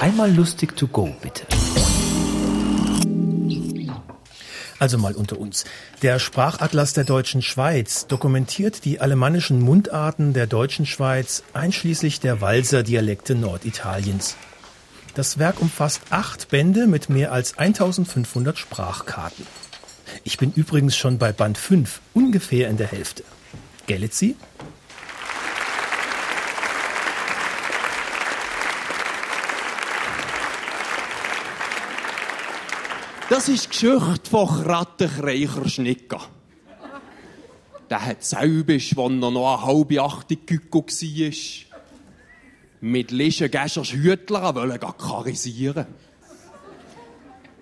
Einmal lustig to go, bitte. Also mal unter uns. Der Sprachatlas der deutschen Schweiz dokumentiert die alemannischen Mundarten der deutschen Schweiz einschließlich der Walser Dialekte Norditaliens. Das Werk umfasst acht Bände mit mehr als 1500 Sprachkarten. Ich bin übrigens schon bei Band 5, ungefähr in der Hälfte. Gellet Sie? Das ist die Geschichte von Krattenkreicher Schnicker. Der hat selbisch, als er noch eine halbe Acht in Küko war, mit Lischen Gäschers Hütler wollen karisieren.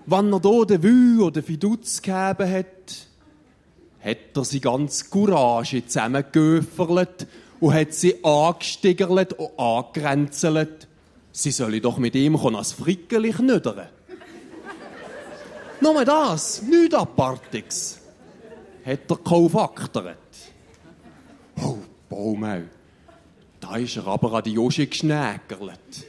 Wenn er hier den Wü oder Fiduz gegeben hat, hat er sie ganz Courage zusammengefert und hat sie angestiegert und angrenzelt. Sie sollen doch mit ihm als Frickeli knüdern. Nur das, nichts Apartiges, hat er kaufaktert. Oh, Baumau, da ist er aber an die Josche geschnägerlet.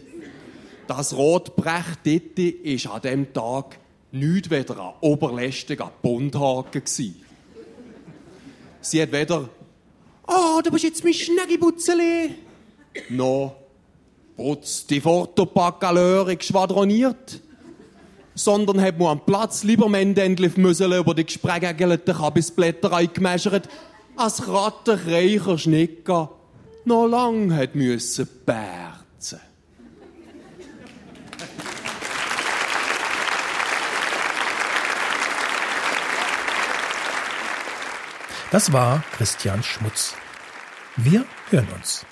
Das Rotbrecht dort war an diesem Tag nichts weder an oberlästiger Bundhaken. Sie hat weder «Oh, du bist jetzt mein Schnägibutzeli!» noch «Putz die Fotopackalöre geschwadroniert!» Sondern hat man am Platz lieber Mendendlich müssen über die gesprengelten Kabisblätter eingemeschert, als rattenreicher Schnicker noch lang hat müssen berzen. Das war Christian Schmutz. Wir hören uns.